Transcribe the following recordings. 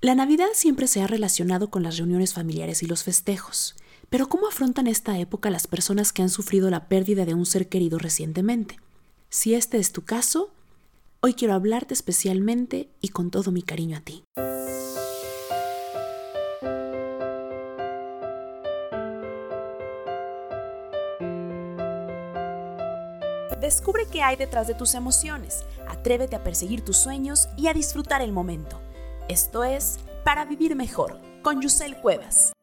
La Navidad siempre se ha relacionado con las reuniones familiares y los festejos, pero ¿cómo afrontan esta época las personas que han sufrido la pérdida de un ser querido recientemente? Si este es tu caso, hoy quiero hablarte especialmente y con todo mi cariño a ti. Descubre qué hay detrás de tus emociones, atrévete a perseguir tus sueños y a disfrutar el momento. Esto es Para Vivir Mejor con Yusel Cuevas.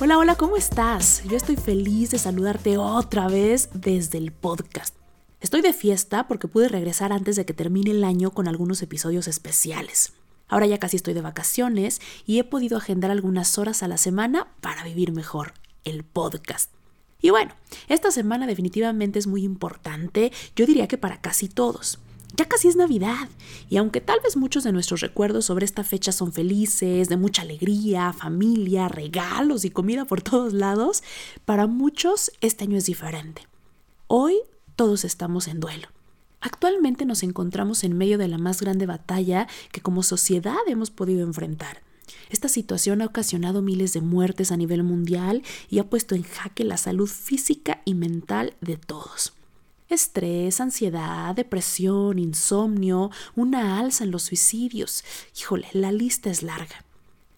Hola, hola, ¿cómo estás? Yo estoy feliz de saludarte otra vez desde el podcast. Estoy de fiesta porque pude regresar antes de que termine el año con algunos episodios especiales. Ahora ya casi estoy de vacaciones y he podido agendar algunas horas a la semana para vivir mejor el podcast. Y bueno, esta semana definitivamente es muy importante, yo diría que para casi todos. Ya casi es Navidad, y aunque tal vez muchos de nuestros recuerdos sobre esta fecha son felices, de mucha alegría, familia, regalos y comida por todos lados, para muchos este año es diferente. Hoy todos estamos en duelo. Actualmente nos encontramos en medio de la más grande batalla que como sociedad hemos podido enfrentar, esta situación ha ocasionado miles de muertes a nivel mundial y ha puesto en jaque la salud física y mental de todos. Estrés, ansiedad, depresión, insomnio, una alza en los suicidios. Híjole, la lista es larga.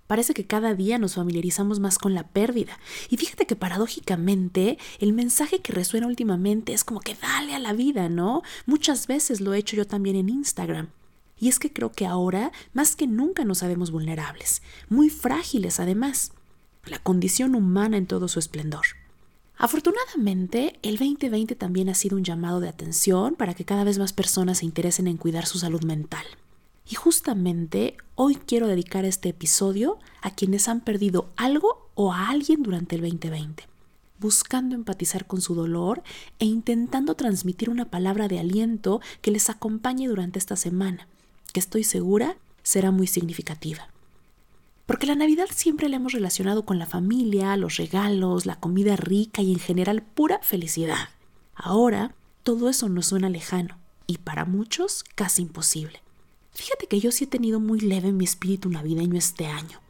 Parece que cada día nos familiarizamos más con la pérdida. Y fíjate que paradójicamente el mensaje que resuena últimamente es como que dale a la vida, ¿no? Muchas veces lo he hecho yo también en Instagram. Y es que creo que ahora, más que nunca, nos sabemos vulnerables, muy frágiles además. La condición humana en todo su esplendor. Afortunadamente, el 2020 también ha sido un llamado de atención para que cada vez más personas se interesen en cuidar su salud mental. Y justamente hoy quiero dedicar este episodio a quienes han perdido algo o a alguien durante el 2020, buscando empatizar con su dolor e intentando transmitir una palabra de aliento que les acompañe durante esta semana que estoy segura será muy significativa. Porque la Navidad siempre la hemos relacionado con la familia, los regalos, la comida rica y en general pura felicidad. Ahora todo eso nos suena lejano y para muchos casi imposible. Fíjate que yo sí he tenido muy leve mi espíritu navideño este año.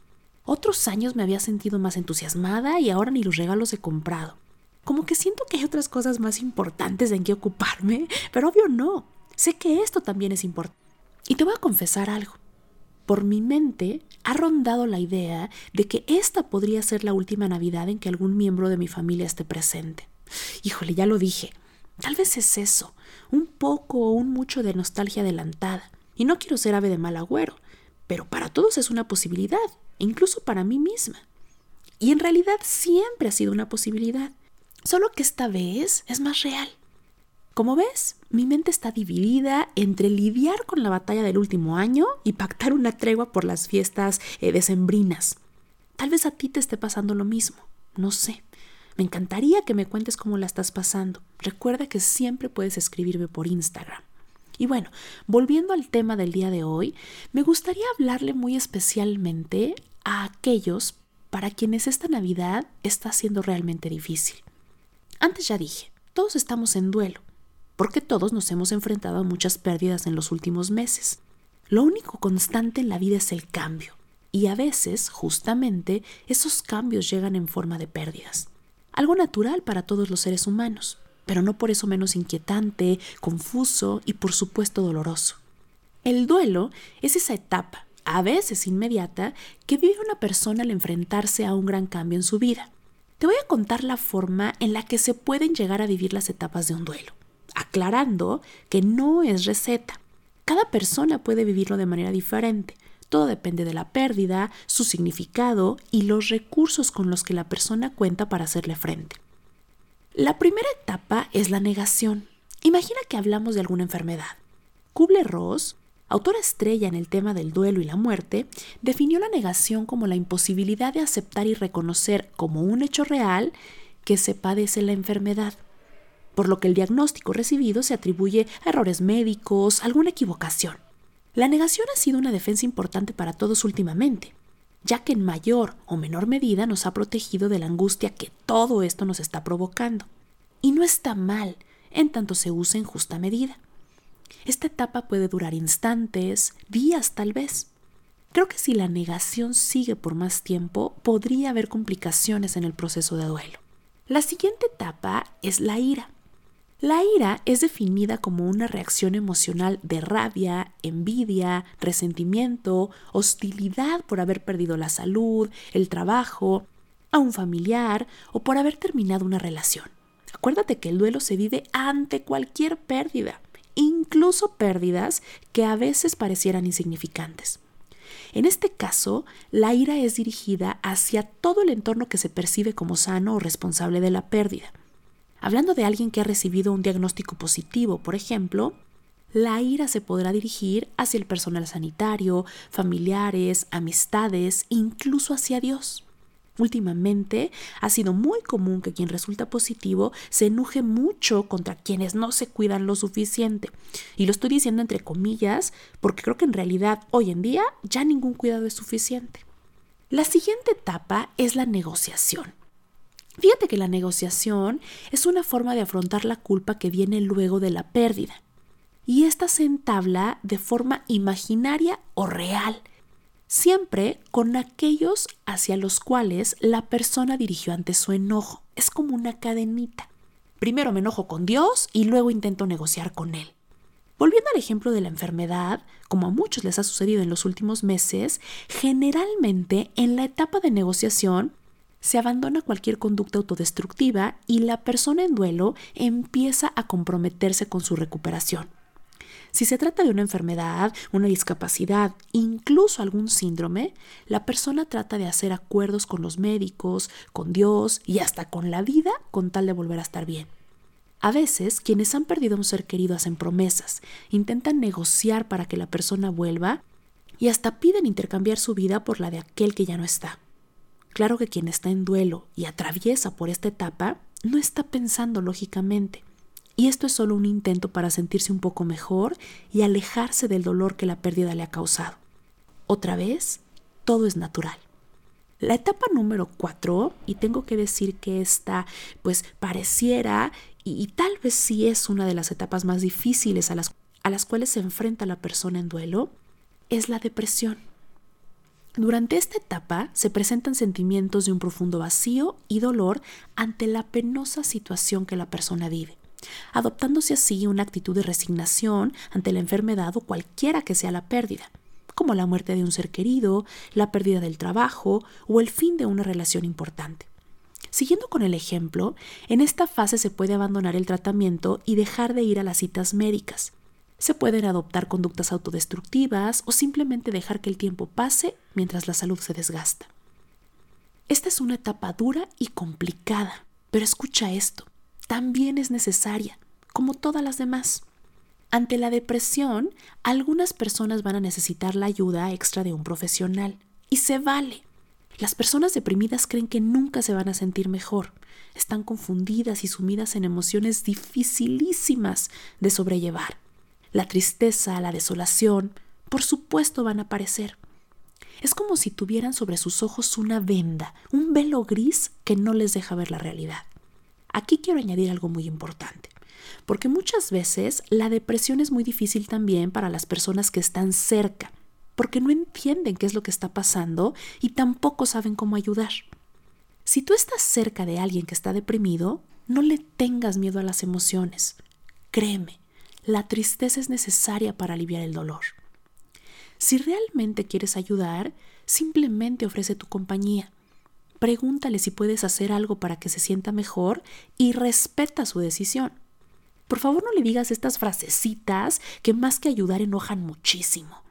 Otros años me había sentido más entusiasmada y ahora ni los regalos he comprado. Como que siento que hay otras cosas más importantes en que ocuparme, pero obvio no. Sé que esto también es importante. Y te voy a confesar algo. Por mi mente ha rondado la idea de que esta podría ser la última Navidad en que algún miembro de mi familia esté presente. Híjole, ya lo dije. Tal vez es eso, un poco o un mucho de nostalgia adelantada. Y no quiero ser ave de mal agüero, pero para todos es una posibilidad, incluso para mí misma. Y en realidad siempre ha sido una posibilidad, solo que esta vez es más real. Como ves, mi mente está dividida entre lidiar con la batalla del último año y pactar una tregua por las fiestas eh, decembrinas. Tal vez a ti te esté pasando lo mismo, no sé. Me encantaría que me cuentes cómo la estás pasando. Recuerda que siempre puedes escribirme por Instagram. Y bueno, volviendo al tema del día de hoy, me gustaría hablarle muy especialmente a aquellos para quienes esta Navidad está siendo realmente difícil. Antes ya dije, todos estamos en duelo porque todos nos hemos enfrentado a muchas pérdidas en los últimos meses. Lo único constante en la vida es el cambio, y a veces, justamente, esos cambios llegan en forma de pérdidas. Algo natural para todos los seres humanos, pero no por eso menos inquietante, confuso y por supuesto doloroso. El duelo es esa etapa, a veces inmediata, que vive una persona al enfrentarse a un gran cambio en su vida. Te voy a contar la forma en la que se pueden llegar a vivir las etapas de un duelo aclarando que no es receta. Cada persona puede vivirlo de manera diferente. Todo depende de la pérdida, su significado y los recursos con los que la persona cuenta para hacerle frente. La primera etapa es la negación. Imagina que hablamos de alguna enfermedad. Kubler-Ross, autora estrella en el tema del duelo y la muerte, definió la negación como la imposibilidad de aceptar y reconocer como un hecho real que se padece la enfermedad por lo que el diagnóstico recibido se atribuye a errores médicos, alguna equivocación. La negación ha sido una defensa importante para todos últimamente, ya que en mayor o menor medida nos ha protegido de la angustia que todo esto nos está provocando. Y no está mal, en tanto se use en justa medida. Esta etapa puede durar instantes, días tal vez. Creo que si la negación sigue por más tiempo, podría haber complicaciones en el proceso de duelo. La siguiente etapa es la ira. La ira es definida como una reacción emocional de rabia, envidia, resentimiento, hostilidad por haber perdido la salud, el trabajo, a un familiar o por haber terminado una relación. Acuérdate que el duelo se vive ante cualquier pérdida, incluso pérdidas que a veces parecieran insignificantes. En este caso, la ira es dirigida hacia todo el entorno que se percibe como sano o responsable de la pérdida. Hablando de alguien que ha recibido un diagnóstico positivo, por ejemplo, la ira se podrá dirigir hacia el personal sanitario, familiares, amistades, incluso hacia Dios. Últimamente ha sido muy común que quien resulta positivo se enoje mucho contra quienes no se cuidan lo suficiente. Y lo estoy diciendo entre comillas porque creo que en realidad hoy en día ya ningún cuidado es suficiente. La siguiente etapa es la negociación. Fíjate que la negociación es una forma de afrontar la culpa que viene luego de la pérdida. Y esta se entabla de forma imaginaria o real siempre con aquellos hacia los cuales la persona dirigió antes su enojo. Es como una cadenita. Primero me enojo con Dios y luego intento negociar con Él. Volviendo al ejemplo de la enfermedad, como a muchos les ha sucedido en los últimos meses, generalmente en la etapa de negociación se abandona cualquier conducta autodestructiva y la persona en duelo empieza a comprometerse con su recuperación. Si se trata de una enfermedad, una discapacidad, incluso algún síndrome, la persona trata de hacer acuerdos con los médicos, con Dios y hasta con la vida con tal de volver a estar bien. A veces, quienes han perdido a un ser querido hacen promesas, intentan negociar para que la persona vuelva y hasta piden intercambiar su vida por la de aquel que ya no está. Claro que quien está en duelo y atraviesa por esta etapa no está pensando lógicamente, y esto es solo un intento para sentirse un poco mejor y alejarse del dolor que la pérdida le ha causado. Otra vez, todo es natural. La etapa número cuatro, y tengo que decir que esta pues pareciera y, y, tal vez sí es una de las etapas más difíciles a las, a las cuales se enfrenta la persona en duelo, es la depresión. Durante esta etapa se presentan sentimientos de un profundo vacío y dolor ante la penosa situación que la persona vive adoptándose así una actitud de resignación ante la enfermedad o cualquiera que sea la pérdida, como la muerte de un ser querido, la pérdida del trabajo o el fin de una relación importante. Siguiendo con el ejemplo, en esta fase se puede abandonar el tratamiento y dejar de ir a las citas médicas. Se pueden adoptar conductas autodestructivas o simplemente dejar que el tiempo pase mientras la salud se desgasta. Esta es una etapa dura y complicada, pero escucha esto también es necesaria, como todas las demás. Ante la depresión, algunas personas van a necesitar la ayuda extra de un profesional, y se vale. Las personas deprimidas creen que nunca se van a sentir mejor. Están confundidas y sumidas en emociones dificilísimas de sobrellevar. La tristeza, la desolación, por supuesto van a aparecer. Es como si tuvieran sobre sus ojos una venda, un velo gris que no les deja ver la realidad. Aquí quiero añadir algo muy importante, porque muchas veces la depresión es muy difícil también para las personas que están cerca, porque no entienden qué es lo que está pasando y tampoco saben cómo ayudar. Si tú estás cerca de alguien que está deprimido, no le tengas miedo a las emociones. Créeme, la tristeza es necesaria para aliviar el dolor. Si realmente quieres ayudar, simplemente ofrece tu compañía pregúntale si puedes hacer algo para que se sienta mejor y respeta su decisión. Por favor no le digas estas frasecitas que más que ayudar enojan muchísimo.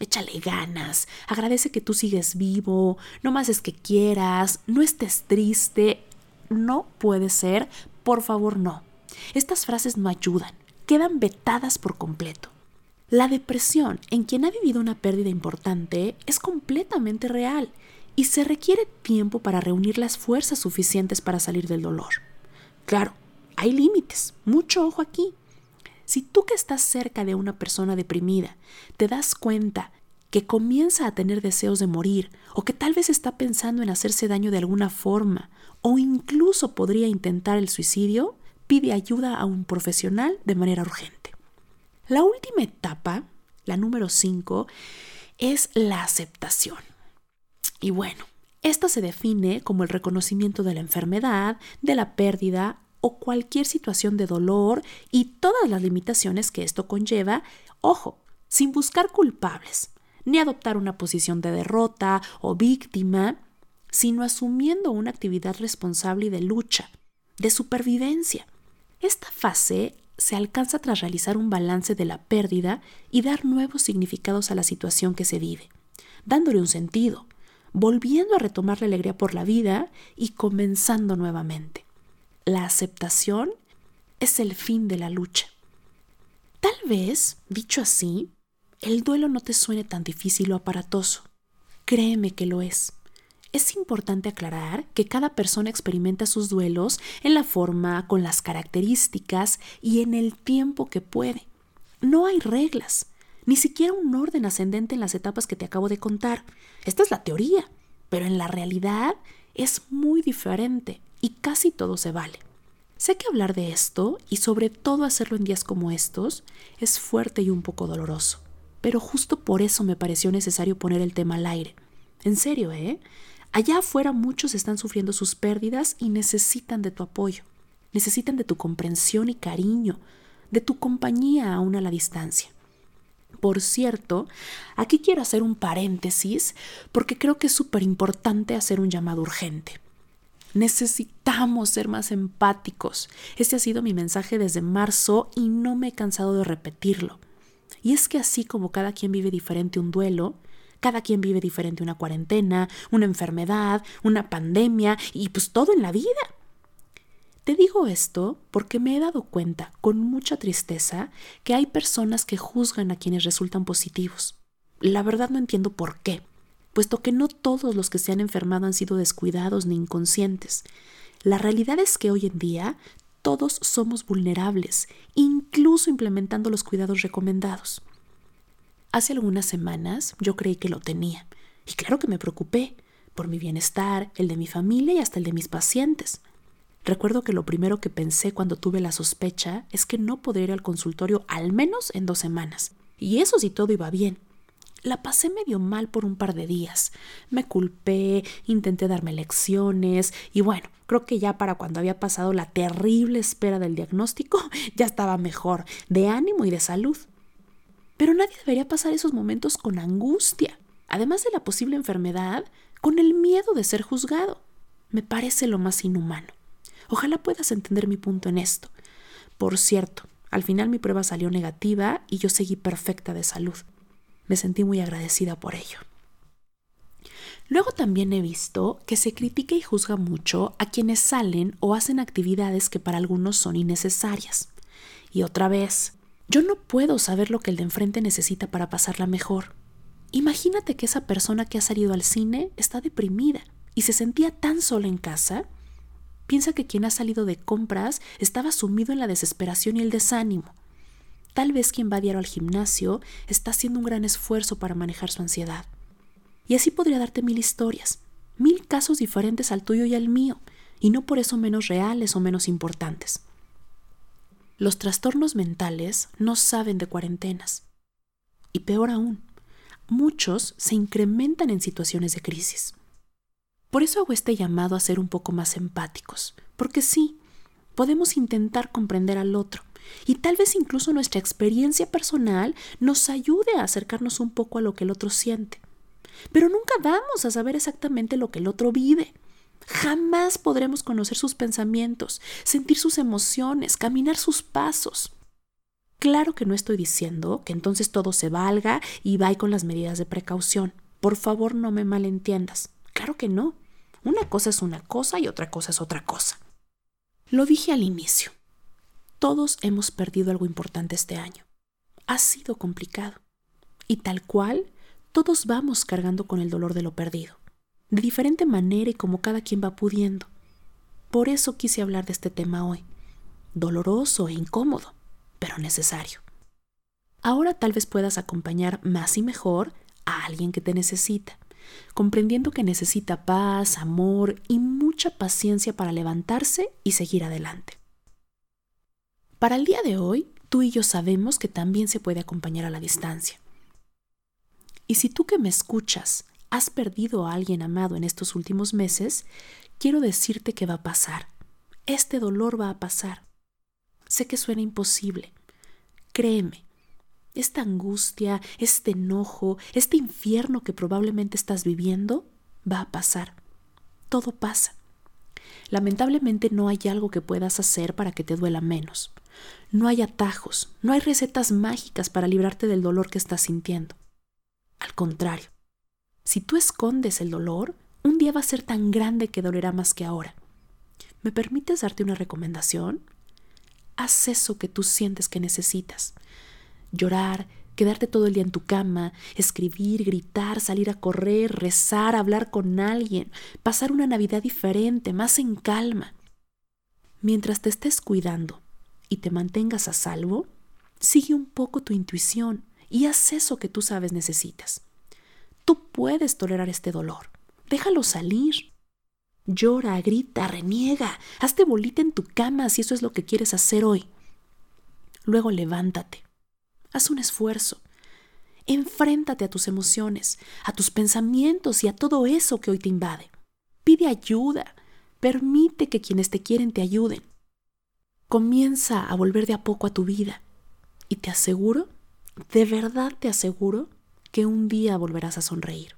Échale ganas, agradece que tú sigues vivo, no más es que quieras, no estés triste. No puede ser, por favor no. Estas frases no ayudan, quedan vetadas por completo. La depresión en quien ha vivido una pérdida importante es completamente real y se requiere tiempo para reunir las fuerzas suficientes para salir del dolor. Claro, hay límites, mucho ojo aquí. Si tú que estás cerca de una persona deprimida te das cuenta que comienza a tener deseos de morir o que tal vez está pensando en hacerse daño de alguna forma o incluso podría intentar el suicidio, pide ayuda a un profesional de manera urgente. La última etapa, la número 5, es la aceptación. Y bueno, esta se define como el reconocimiento de la enfermedad, de la pérdida o cualquier situación de dolor y todas las limitaciones que esto conlleva, ojo, sin buscar culpables, ni adoptar una posición de derrota o víctima, sino asumiendo una actividad responsable y de lucha, de supervivencia. Esta fase se alcanza tras realizar un balance de la pérdida y dar nuevos significados a la situación que se vive, dándole un sentido, volviendo a retomar la alegría por la vida y comenzando nuevamente. La aceptación es el fin de la lucha. Tal vez, dicho así, el duelo no te suene tan difícil o aparatoso. Créeme que lo es. Es importante aclarar que cada persona experimenta sus duelos en la forma, con las características y en el tiempo que puede. No hay reglas, ni siquiera un orden ascendente en las etapas que te acabo de contar. Esta es la teoría, pero en la realidad es muy diferente y casi todo se vale. Sé que hablar de esto, y sobre todo hacerlo en días como estos, es fuerte y un poco doloroso, pero justo por eso me pareció necesario poner el tema al aire. En serio, ¿eh? Allá afuera muchos están sufriendo sus pérdidas y necesitan de tu apoyo, necesitan de tu comprensión y cariño, de tu compañía aún a la distancia. Por cierto, aquí quiero hacer un paréntesis porque creo que es súper importante hacer un llamado urgente. Necesitamos ser más empáticos. Este ha sido mi mensaje desde marzo y no me he cansado de repetirlo. Y es que así como cada quien vive diferente un duelo, cada quien vive diferente una cuarentena, una enfermedad, una pandemia y pues todo en la vida. Te digo esto porque me he dado cuenta con mucha tristeza que hay personas que juzgan a quienes resultan positivos. La verdad no entiendo por qué, puesto que no todos los que se han enfermado han sido descuidados ni inconscientes. La realidad es que hoy en día todos somos vulnerables, incluso implementando los cuidados recomendados. Hace algunas semanas yo creí que lo tenía, y claro que me preocupé por mi bienestar, el de mi familia y hasta el de mis pacientes. Recuerdo que lo primero que pensé cuando tuve la sospecha es que no podría ir al consultorio al menos en dos semanas. Y eso si todo iba bien. La pasé medio mal por un par de días. Me culpé, intenté darme lecciones y bueno, creo que ya para cuando había pasado la terrible espera del diagnóstico ya estaba mejor, de ánimo y de salud. Pero nadie debería pasar esos momentos con angustia, además de la posible enfermedad, con el miedo de ser juzgado. Me parece lo más inhumano. Ojalá puedas entender mi punto en esto. Por cierto, al final mi prueba salió negativa y yo seguí perfecta de salud. Me sentí muy agradecida por ello. Luego también he visto que se critica y juzga mucho a quienes salen o hacen actividades que para algunos son innecesarias. Y otra vez, yo no puedo saber lo que el de enfrente necesita para pasarla mejor. Imagínate que esa persona que ha salido al cine está deprimida y se sentía tan sola en casa. Piensa que quien ha salido de compras estaba sumido en la desesperación y el desánimo. Tal vez quien va a diario al gimnasio está haciendo un gran esfuerzo para manejar su ansiedad. Y así podría darte mil historias, mil casos diferentes al tuyo y al mío, y no por eso menos reales o menos importantes. Los trastornos mentales no saben de cuarentenas. Y peor aún, muchos se incrementan en situaciones de crisis. Por eso hago este llamado a ser un poco más empáticos, porque sí, podemos intentar comprender al otro, y tal vez incluso nuestra experiencia personal nos ayude a acercarnos un poco a lo que el otro siente. Pero nunca vamos a saber exactamente lo que el otro vive. Jamás podremos conocer sus pensamientos, sentir sus emociones, caminar sus pasos. Claro que no estoy diciendo que entonces todo se valga y vaya con las medidas de precaución. Por favor, no me malentiendas. Claro que no. Una cosa es una cosa y otra cosa es otra cosa. Lo dije al inicio. Todos hemos perdido algo importante este año. Ha sido complicado. Y tal cual, todos vamos cargando con el dolor de lo perdido de diferente manera y como cada quien va pudiendo. Por eso quise hablar de este tema hoy. Doloroso e incómodo, pero necesario. Ahora tal vez puedas acompañar más y mejor a alguien que te necesita, comprendiendo que necesita paz, amor y mucha paciencia para levantarse y seguir adelante. Para el día de hoy Tú y yo sabemos que también se puede acompañar a la distancia. Y si tú que me escuchas has perdido a alguien amado en estos últimos meses, quiero decirte que va a pasar. Este dolor va a pasar. Sé que suena imposible. Créeme, esta angustia, este enojo, este infierno que probablemente estás viviendo, va a pasar. Todo pasa. Lamentablemente no hay algo que puedas hacer para que te duela menos. No hay atajos, no hay recetas mágicas para librarte del dolor que estás sintiendo. Al contrario, si tú escondes el dolor, un día va a ser tan grande que dolerá más que ahora. ¿Me permites darte una recomendación? Haz eso que tú sientes que necesitas. Llorar, quedarte todo el día en tu cama, escribir, gritar, salir a correr, rezar, hablar con alguien, pasar una Navidad diferente, más en calma. Mientras te estés cuidando y te mantengas a salvo, sigue un poco tu intuición y haz eso que tú sabes necesitas. Tú puedes tolerar este dolor. Déjalo salir. Llora, grita, reniega, hazte bolita en tu cama si eso es lo que quieres hacer hoy. Luego levántate. Haz un esfuerzo. Enfréntate a tus emociones, a tus pensamientos y a todo eso que hoy te invade. Pide ayuda. Permite que quienes te quieren te ayuden. Comienza a volver de a poco a tu vida. Y te aseguro, de verdad te aseguro, que un día volverás a sonreír.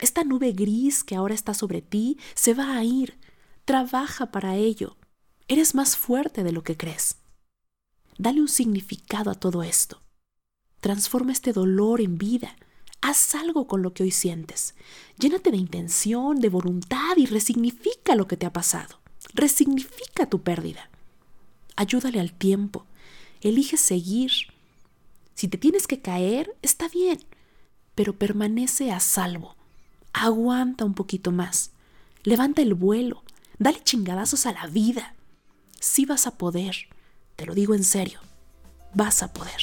Esta nube gris que ahora está sobre ti se va a ir. Trabaja para ello. Eres más fuerte de lo que crees. Dale un significado a todo esto. Transforma este dolor en vida. Haz algo con lo que hoy sientes. Llénate de intención, de voluntad y resignifica lo que te ha pasado. Resignifica tu pérdida. Ayúdale al tiempo. Elige seguir. Si te tienes que caer, está bien pero permanece a salvo. Aguanta un poquito más. Levanta el vuelo. Dale chingadazos a la vida. Sí vas a poder. Te lo digo en serio. Vas a poder.